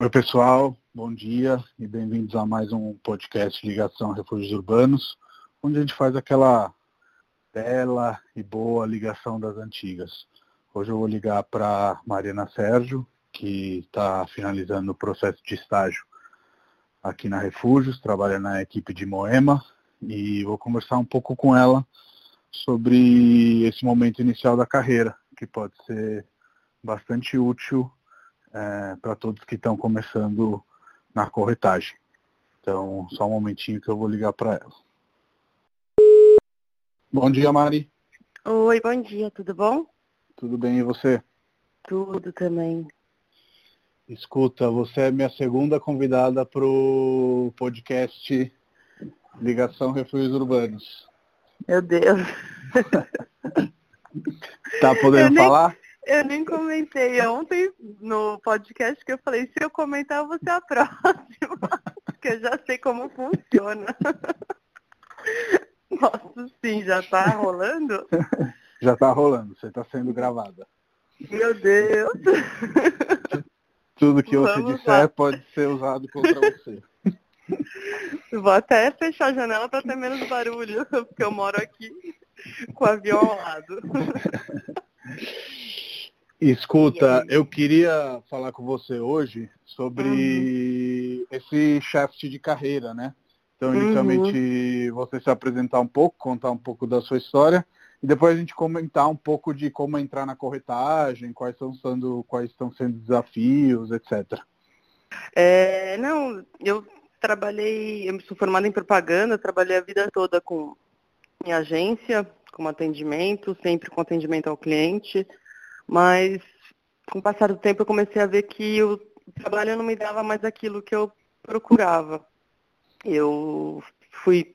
Oi, pessoal, bom dia e bem-vindos a mais um podcast Ligação Refúgios Urbanos, onde a gente faz aquela bela e boa ligação das antigas. Hoje eu vou ligar para Mariana Sérgio, que está finalizando o processo de estágio aqui na Refúgios, trabalha na equipe de Moema, e vou conversar um pouco com ela sobre esse momento inicial da carreira, que pode ser bastante útil é, para todos que estão começando na corretagem. Então, só um momentinho que eu vou ligar para ela. Bom dia, Mari. Oi, bom dia, tudo bom? Tudo bem, e você? Tudo também. Escuta, você é minha segunda convidada para o podcast Ligação Refúgios Urbanos. Meu Deus. tá podendo nem, falar? Eu nem comentei ontem no podcast que eu falei, se eu comentar, você é a próxima. Porque eu já sei como funciona. Nossa, sim, já tá rolando? Já tá rolando, você está sendo gravada. Meu Deus. Tudo que você Vamos disser lá. pode ser usado contra você. Vou até fechar a janela para ter menos barulho, porque eu moro aqui com o avião ao lado. Escuta, eu queria falar com você hoje sobre uhum. esse shaft de carreira, né? Então, inicialmente, uhum. você se apresentar um pouco, contar um pouco da sua história, e depois a gente comentar um pouco de como entrar na corretagem, quais estão sendo, quais estão sendo desafios, etc. É, não, eu trabalhei, eu sou formada em propaganda, trabalhei a vida toda com em agência, com atendimento, sempre com atendimento ao cliente. Mas com o passar do tempo eu comecei a ver que o trabalho não me dava mais aquilo que eu procurava. Eu fui,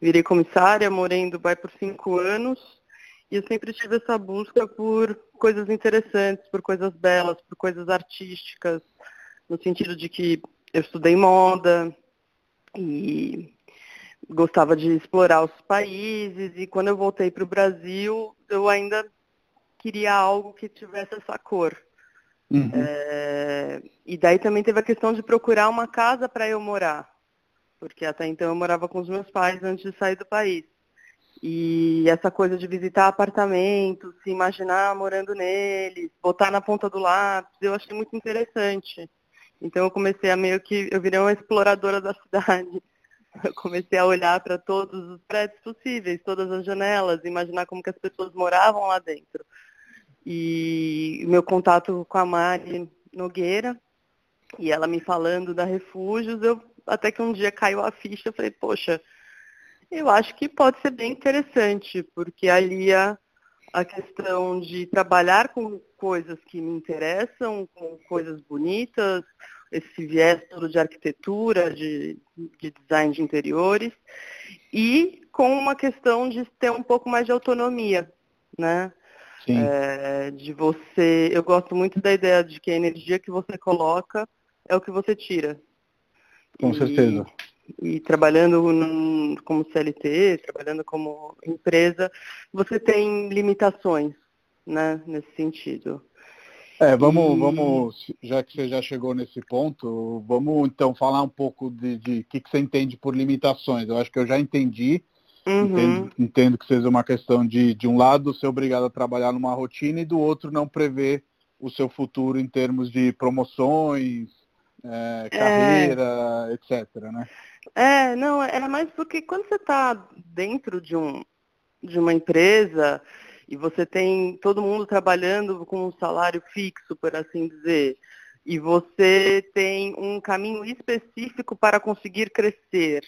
virei comissária, morei em Dubai por cinco anos e eu sempre tive essa busca por coisas interessantes, por coisas belas, por coisas artísticas, no sentido de que eu estudei moda e gostava de explorar os países e quando eu voltei para o Brasil eu ainda queria algo que tivesse essa cor. Uhum. É, e daí também teve a questão de procurar uma casa para eu morar, porque até então eu morava com os meus pais antes de sair do país. E essa coisa de visitar apartamentos, se imaginar morando neles, botar na ponta do lápis, eu achei muito interessante. Então eu comecei a meio que, eu virei uma exploradora da cidade. Eu comecei a olhar para todos os prédios possíveis, todas as janelas, imaginar como que as pessoas moravam lá dentro. E meu contato com a Mari Nogueira, e ela me falando da Refúgios, eu até que um dia caiu a ficha, eu falei, poxa, eu acho que pode ser bem interessante, porque ali a, questão de trabalhar com coisas que me interessam, com coisas bonitas, esse viés todo de arquitetura, de, de design de interiores, e com uma questão de ter um pouco mais de autonomia, né? É, de você. Eu gosto muito da ideia de que a energia que você coloca é o que você tira. Com e, certeza. E trabalhando num, como CLT, trabalhando como empresa, você tem limitações, né, nesse sentido. É, vamos, vamos, já que você já chegou nesse ponto, vamos então falar um pouco de o que, que você entende por limitações. Eu acho que eu já entendi, Uhum. Entendo, entendo, que seja uma questão de, de um lado, ser obrigado a trabalhar numa rotina e do outro não prever o seu futuro em termos de promoções, é, carreira, é... etc. Né? É, não, é mais porque quando você está dentro de, um, de uma empresa e você tem todo mundo trabalhando com um salário fixo, por assim dizer, e você tem um caminho específico para conseguir crescer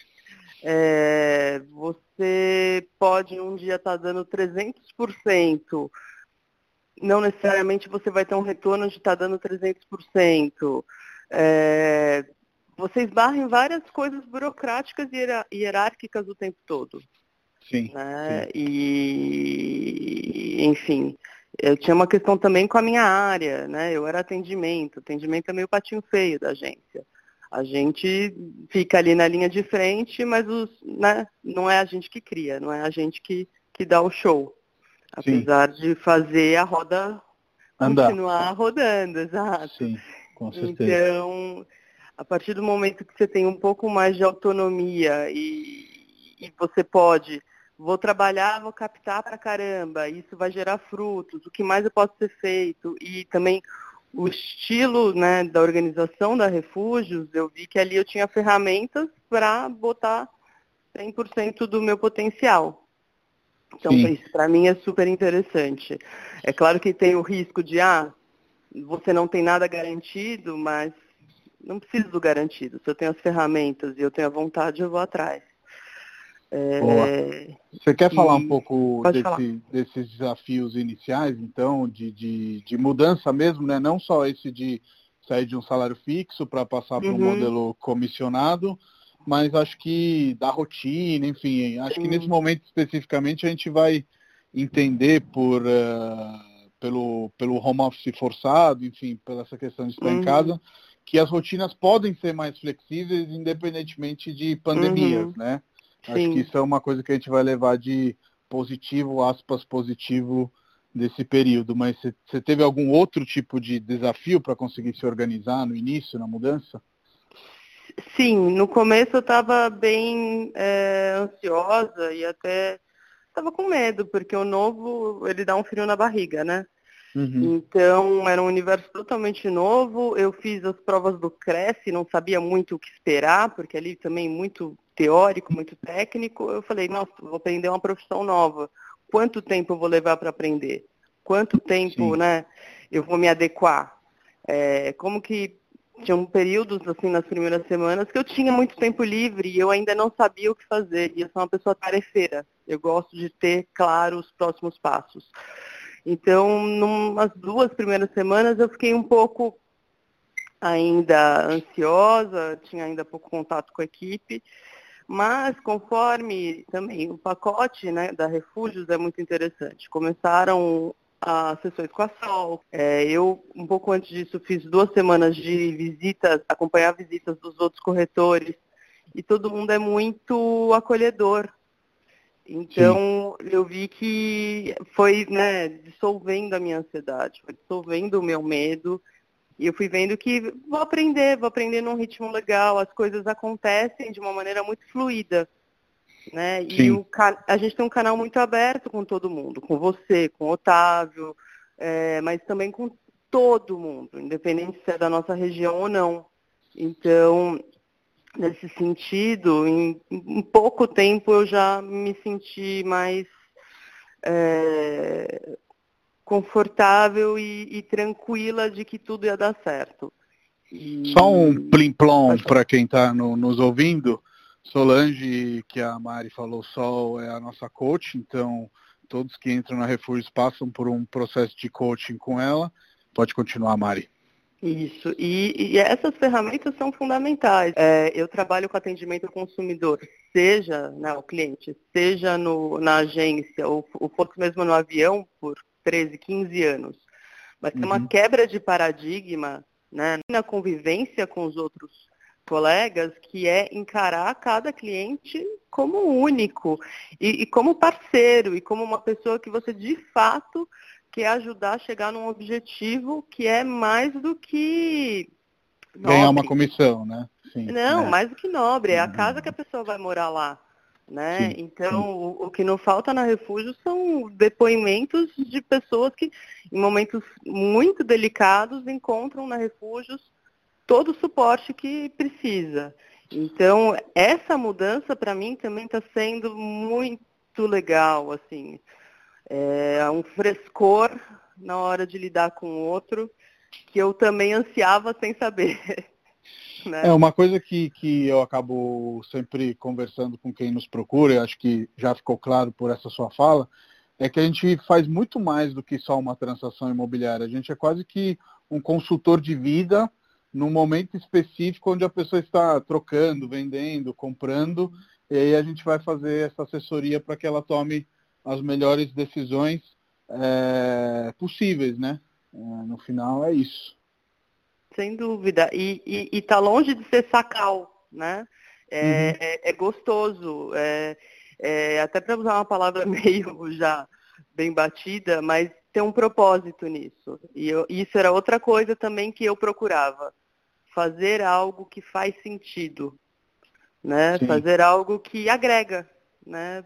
é, você pode um dia estar tá dando 300%, não necessariamente você vai ter um retorno de estar tá dando 300%. É, você esbarra em várias coisas burocráticas e hierárquicas o tempo todo. Sim, né? sim. E, enfim, eu tinha uma questão também com a minha área, né? Eu era atendimento. Atendimento é meio patinho feio da agência. A gente fica ali na linha de frente, mas os, né, não é a gente que cria, não é a gente que, que dá o show. Apesar Sim. de fazer a roda Andar. continuar rodando, exato. Sim. Com certeza. Então, a partir do momento que você tem um pouco mais de autonomia e, e você pode, vou trabalhar, vou captar para caramba, isso vai gerar frutos, o que mais eu posso ser feito e também o estilo né, da organização da Refúgios, eu vi que ali eu tinha ferramentas para botar 100% do meu potencial. Então, Sim. isso para mim é super interessante. É claro que tem o risco de, ah, você não tem nada garantido, mas não preciso do garantido. Se eu tenho as ferramentas e eu tenho a vontade, eu vou atrás. É... Você quer e... falar um pouco desse, desses desafios iniciais, então, de, de, de, mudança mesmo, né? Não só esse de sair de um salário fixo para passar para um uhum. modelo comissionado, mas acho que da rotina, enfim, acho Sim. que nesse momento especificamente a gente vai entender por uh, pelo, pelo home office forçado, enfim, pela essa questão de estar uhum. em casa, que as rotinas podem ser mais flexíveis independentemente de pandemias, uhum. né? Sim. Acho que isso é uma coisa que a gente vai levar de positivo, aspas, positivo desse período. Mas você teve algum outro tipo de desafio para conseguir se organizar no início, na mudança? Sim, no começo eu estava bem é, ansiosa e até estava com medo, porque o novo, ele dá um frio na barriga, né? Uhum. Então, era um universo totalmente novo. Eu fiz as provas do Cresce, não sabia muito o que esperar, porque ali também muito teórico, muito técnico. Eu falei, nossa, vou aprender uma profissão nova. Quanto tempo eu vou levar para aprender? Quanto tempo, Sim. né, eu vou me adequar? É, como que tinham períodos, assim, nas primeiras semanas, que eu tinha muito tempo livre e eu ainda não sabia o que fazer. E eu sou uma pessoa tarefeira. Eu gosto de ter claro os próximos passos. Então, numas duas primeiras semanas eu fiquei um pouco ainda ansiosa, tinha ainda pouco contato com a equipe, mas conforme também o pacote né, da Refúgios é muito interessante. Começaram as sessões com a Sol. É, eu, um pouco antes disso, fiz duas semanas de visitas, acompanhar visitas dos outros corretores, e todo mundo é muito acolhedor. Então, Sim. eu vi que foi né, dissolvendo a minha ansiedade, foi dissolvendo o meu medo, e eu fui vendo que vou aprender, vou aprender num ritmo legal, as coisas acontecem de uma maneira muito fluida. Né? E o, a gente tem um canal muito aberto com todo mundo, com você, com o Otávio, é, mas também com todo mundo, independente se é da nossa região ou não. Então, nesse sentido, em, em pouco tempo eu já me senti mais é, confortável e, e, tranquila de que tudo ia dar certo. E... Só um plim-plom para quem está no, nos ouvindo. Solange, que a Mari falou, Sol é a nossa coach, então todos que entram na Refúgios passam por um processo de coaching com ela. Pode continuar, Mari. Isso, e, e essas ferramentas são fundamentais. É, eu trabalho com atendimento ao consumidor, seja né, o cliente, seja no, na agência, ou, ou mesmo no avião por 13, 15 anos. Mas uhum. tem uma quebra de paradigma né, na convivência com os outros colegas, que é encarar cada cliente como único e, e, como parceiro e como uma pessoa que você de fato quer ajudar a chegar num objetivo que é mais do que nobre. ganhar uma comissão, né? Sim, Não, né? mais do que nobre, é a uhum. casa que a pessoa vai morar lá. Né? Sim, então. O, o, que não falta na refúgio são depoimentos de pessoas que, em momentos muito delicados, encontram na refúgios todo o suporte que precisa. Então, essa mudança para mim também está sendo muito legal, assim. É um frescor na hora de lidar com o outro que eu também ansiava sem saber. Né? É uma coisa que, que eu acabo sempre conversando com quem nos procura, e acho que já ficou claro por essa sua fala, é que a gente faz muito mais do que só uma transação imobiliária. A gente é quase que um consultor de vida num momento específico onde a pessoa está trocando, vendendo, comprando, e aí a gente vai fazer essa assessoria para que ela tome as melhores decisões é, possíveis, né? É, no final é isso. Sem dúvida. E está longe de ser sacal, né? É, uhum. é, é gostoso. É, é, até para usar uma palavra meio já bem batida, mas ter um propósito nisso. E eu, isso era outra coisa também que eu procurava. Fazer algo que faz sentido. Né? Fazer algo que agrega. Né?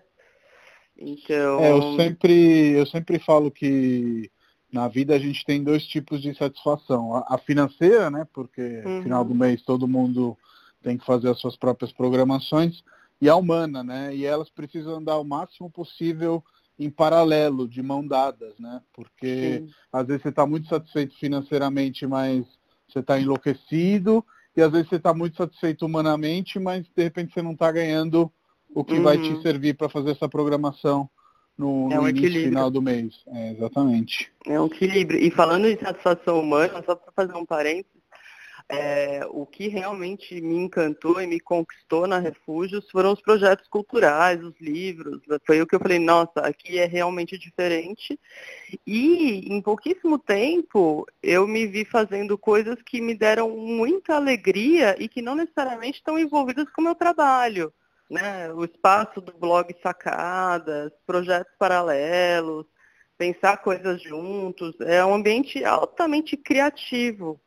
Então. É, eu sempre, eu sempre falo que na vida a gente tem dois tipos de satisfação. A, a financeira, né? Porque uhum. no final do mês todo mundo tem que fazer as suas próprias programações, e a humana, né? E elas precisam andar o máximo possível em paralelo, de mão dadas, né? Porque Sim. às vezes você está muito satisfeito financeiramente, mas você está enlouquecido, e às vezes você está muito satisfeito humanamente, mas de repente você não está ganhando o que uhum. vai te uhum. servir para fazer essa programação no, é um no final do mês. É, exatamente. É um equilíbrio. E falando de satisfação humana, só para fazer um parênteses, é, o que realmente me encantou e me conquistou na Refúgios foram os projetos culturais, os livros. Foi o que eu falei, nossa, aqui é realmente diferente. E em pouquíssimo tempo eu me vi fazendo coisas que me deram muita alegria e que não necessariamente estão envolvidas com o meu trabalho. Né? O espaço do blog Sacadas, projetos paralelos, pensar coisas juntos. É um ambiente altamente criativo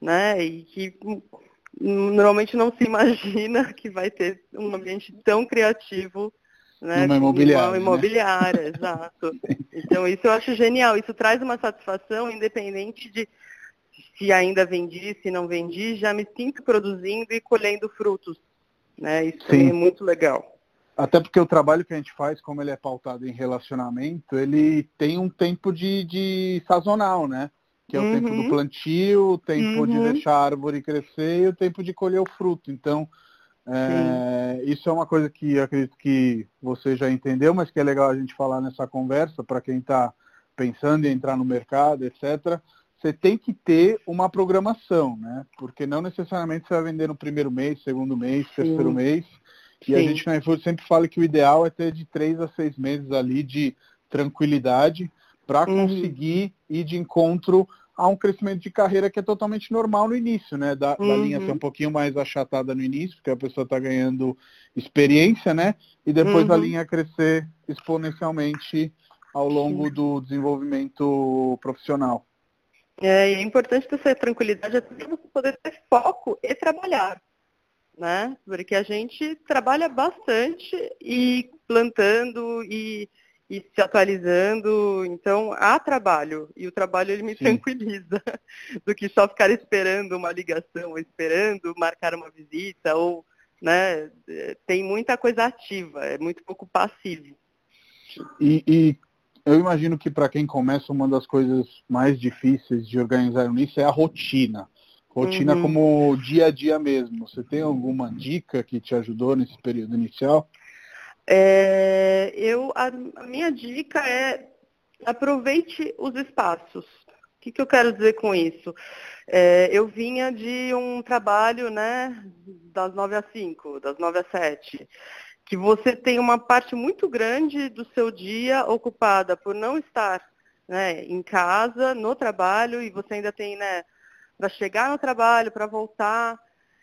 né? E que normalmente não se imagina que vai ter um ambiente tão criativo né, Numa imobiliária. Uma imobiliária, né? exato. Então isso eu acho genial. Isso traz uma satisfação independente de se ainda vendi, se não vendi, já me sinto produzindo e colhendo frutos. Né? Isso Sim. é muito legal. Até porque o trabalho que a gente faz, como ele é pautado em relacionamento, ele tem um tempo de, de sazonal, né? que é o uhum. tempo do uhum. plantio, o tempo uhum. de deixar a árvore crescer e o tempo de colher o fruto. Então, é, isso é uma coisa que acredito que você já entendeu, mas que é legal a gente falar nessa conversa para quem está pensando em entrar no mercado, etc. Você tem que ter uma programação, né? Porque não necessariamente você vai vender no primeiro mês, segundo mês, Sim. terceiro mês. E Sim. a gente na iFood sempre fala que o ideal é ter de três a seis meses ali de tranquilidade para uhum. conseguir ir de encontro a um crescimento de carreira que é totalmente normal no início, né? Da, uhum. da linha ser um pouquinho mais achatada no início, porque a pessoa está ganhando experiência, né? E depois uhum. a linha crescer exponencialmente ao longo do desenvolvimento profissional. É, e é importante ter essa tranquilidade até para você poder ter foco e trabalhar, né? Porque a gente trabalha bastante e plantando e e se atualizando. Então, há trabalho, e o trabalho ele me Sim. tranquiliza, do que só ficar esperando uma ligação, esperando marcar uma visita, ou, né, tem muita coisa ativa, é muito pouco passivo. E, e eu imagino que para quem começa, uma das coisas mais difíceis de organizar nisso é a rotina. Rotina uhum. como dia a dia mesmo. Você tem alguma dica que te ajudou nesse período inicial? É, eu, a, a, minha dica é aproveite os espaços. O que, que eu quero dizer com isso? É, eu vinha de um trabalho né, das 9 às 5, das 9 às 7, que você tem uma parte muito grande do seu dia ocupada por não estar né, em casa, no trabalho, e você ainda tem né, para chegar no trabalho, para voltar.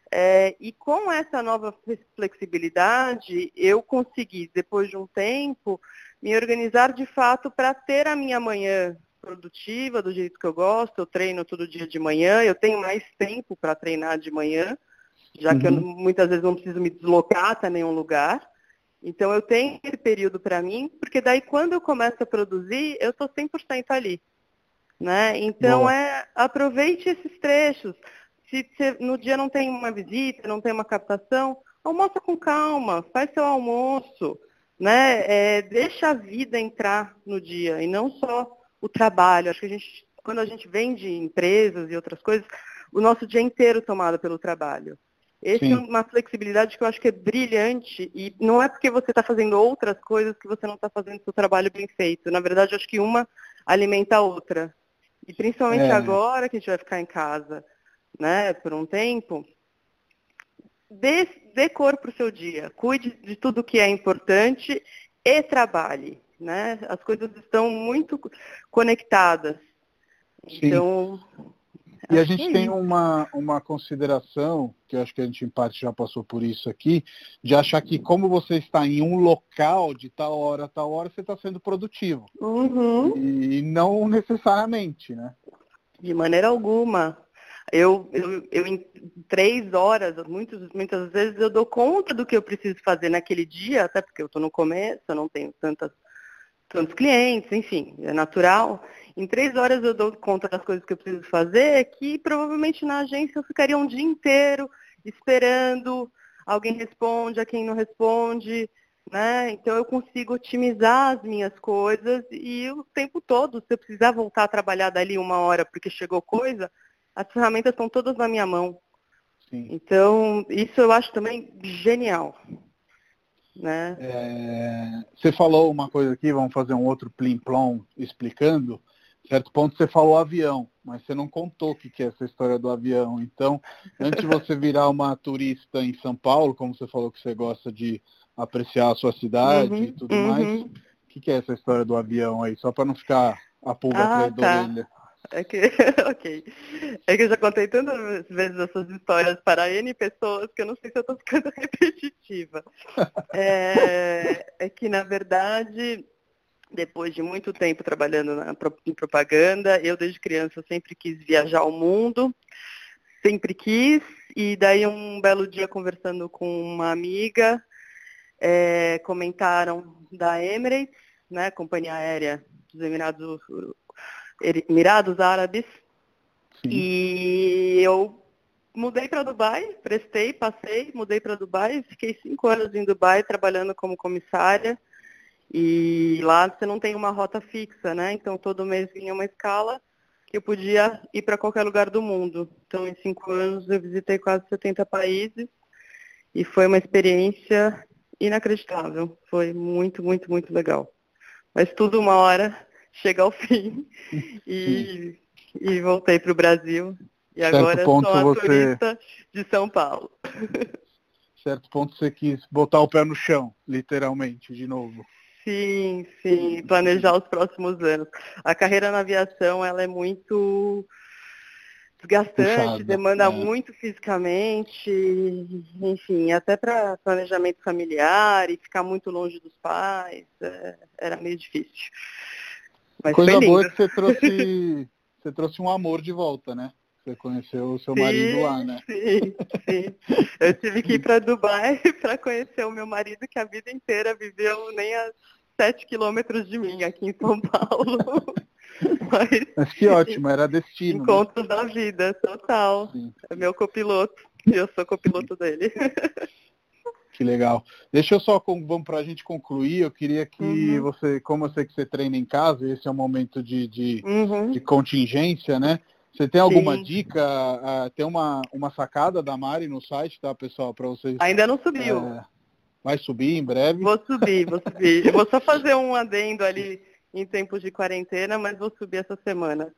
É, e com essa nova flexibilidade, eu consegui, depois de um tempo, me organizar de fato para ter a minha manhã produtiva, do jeito que eu gosto. Eu treino todo dia de manhã, eu tenho mais tempo para treinar de manhã, já uhum. que eu uhum. muitas vezes não preciso me deslocar até nenhum lugar. Então eu tenho esse período para mim, porque daí quando eu começo a produzir, eu estou 100% ali. Né? Então Boa. é aproveite esses trechos se, se no dia não tem uma visita, não tem uma captação, almoça com calma, faz seu almoço, né? É, deixa a vida entrar no dia e não só o trabalho. Acho que a gente, quando a gente vende empresas e outras coisas, o nosso dia inteiro tomado pelo trabalho. Essa é uma flexibilidade que eu acho que é brilhante e não é porque você está fazendo outras coisas que você não está fazendo seu trabalho bem feito. Na verdade, eu acho que uma alimenta a outra. E principalmente é. agora que a gente vai ficar em casa né, por um tempo, dê, dê cor para o seu dia, cuide de tudo que é importante e trabalhe. Né? As coisas estão muito conectadas. Sim. Então. E a gente tem uma, uma consideração, que eu acho que a gente em parte já passou por isso aqui, de achar que como você está em um local de tal hora a tal hora, você está sendo produtivo. Uhum. E não necessariamente, né? De maneira alguma. Eu, eu, eu em três horas, muitas, muitas vezes eu dou conta do que eu preciso fazer naquele dia, até porque eu estou no começo, eu não tenho tantas, tantos clientes, enfim, é natural. Em três horas eu dou conta das coisas que eu preciso fazer, que provavelmente na agência eu ficaria um dia inteiro esperando, alguém responde, a quem não responde, né? Então eu consigo otimizar as minhas coisas e o tempo todo, se eu precisar voltar a trabalhar dali uma hora porque chegou coisa, as ferramentas estão todas na minha mão. Sim. Então, isso eu acho também genial. Né? É, você falou uma coisa aqui, vamos fazer um outro plim-plom explicando. Certo ponto você falou avião, mas você não contou o que é essa história do avião. Então, antes de você virar uma turista em São Paulo, como você falou que você gosta de apreciar a sua cidade uhum, e tudo uhum. mais, o que é essa história do avião aí? Só para não ficar a pulga ah, atrás tá. da orelha. É que, ok. É que eu já contei tantas vezes essas histórias para N pessoas que eu não sei se eu estou ficando repetitiva. É, é, que, na verdade, depois de muito tempo trabalhando na, em propaganda, eu desde criança sempre quis viajar ao mundo, sempre quis, e daí um belo dia conversando com uma amiga, é, comentaram da Emirates, né, companhia aérea dos Emirados Emirados Árabes. Sim. E eu mudei para Dubai, prestei, passei, mudei para Dubai, fiquei cinco anos em Dubai trabalhando como comissária. E lá você não tem uma rota fixa, né? Então todo mês vinha uma escala que eu podia ir para qualquer lugar do mundo. Então em cinco anos eu visitei quase 70 países e foi uma experiência inacreditável. Foi muito, muito, muito legal. Mas tudo uma hora chega ao fim. E, e voltei para o Brasil. E certo agora sou a você... turista de São Paulo. Certo ponto você quis botar o pé no chão, literalmente, de novo. Sim, sim, planejar os próximos anos. A carreira na aviação ela é muito desgastante, Puxado, demanda é. muito fisicamente, enfim, até para planejamento familiar e ficar muito longe dos pais, é, era meio difícil. Mas Coisa boa é que você trouxe, você trouxe um amor de volta, né? Você conheceu o seu sim, marido lá, né? Sim, sim. Eu tive que ir para Dubai para conhecer o meu marido que a vida inteira viveu nem a sete quilômetros de mim, aqui em São Paulo. Mas, Mas que ótimo, era destino. Né? Encontros né? da vida, total. Sim. É meu copiloto. E eu sou copiloto dele. Que legal. Deixa eu só, vamos para a gente concluir, eu queria que uhum. você, como eu sei que você treina em casa, esse é um momento de, de, uhum. de contingência, né? Você tem alguma Sim. dica? Uh, tem uma, uma sacada da Mari no site, tá, pessoal, para vocês? Ainda não subiu. É, vai subir em breve? Vou subir, vou subir. eu vou só fazer um adendo ali em tempos de quarentena, mas vou subir essa semana.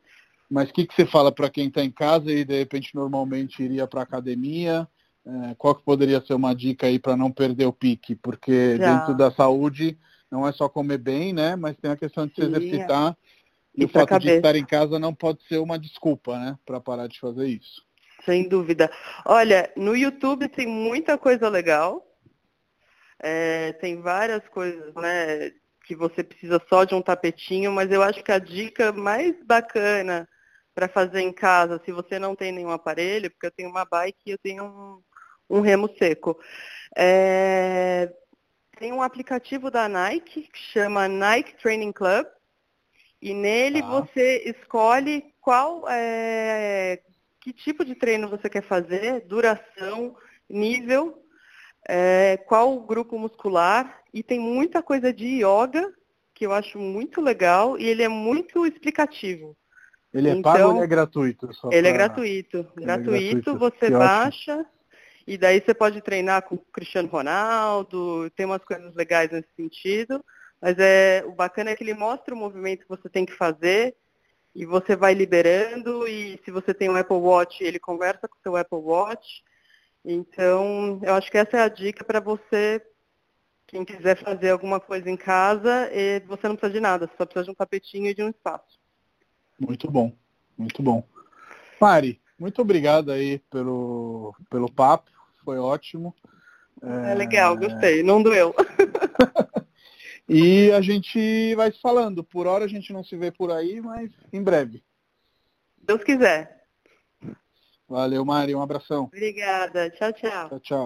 Mas o que, que você fala para quem está em casa e de repente normalmente iria para academia? É, qual que poderia ser uma dica aí para não perder o pique? Porque Já. dentro da saúde não é só comer bem, né? Mas tem a questão de se exercitar. E, e o fato de estar em casa não pode ser uma desculpa, né? Para parar de fazer isso. Sem dúvida. Olha, no YouTube tem muita coisa legal. É, tem várias coisas, né? Que você precisa só de um tapetinho, mas eu acho que a dica mais bacana para fazer em casa, se você não tem nenhum aparelho, porque eu tenho uma bike e eu tenho um, um remo seco. É, tem um aplicativo da Nike que chama Nike Training Club e nele ah. você escolhe qual é, que tipo de treino você quer fazer, duração, nível, é, qual grupo muscular e tem muita coisa de yoga que eu acho muito legal e ele é muito explicativo. Ele é então, pago ou ele é gratuito? ele pra... é gratuito. Ele gratuito, é gratuito, você baixa, ótimo. E daí você pode treinar com o Cristiano Ronaldo, tem umas coisas legais nesse sentido. Mas é, o bacana é que ele mostra o movimento que você tem que fazer e você vai liberando e se você tem um Apple Watch, ele conversa com o seu Apple Watch. Então, eu acho que essa é a dica para você, quem quiser fazer alguma coisa em casa, você não precisa de nada, você só precisa de um tapetinho e de um espaço. Muito bom, muito bom. Mari, muito obrigado aí pelo, pelo papo, foi ótimo. É, é legal, gostei, não doeu. e a gente vai se falando. Por hora a gente não se vê por aí, mas em breve. Deus quiser. Valeu, Mari, um abração. Obrigada, tchau, tchau. Tchau, tchau.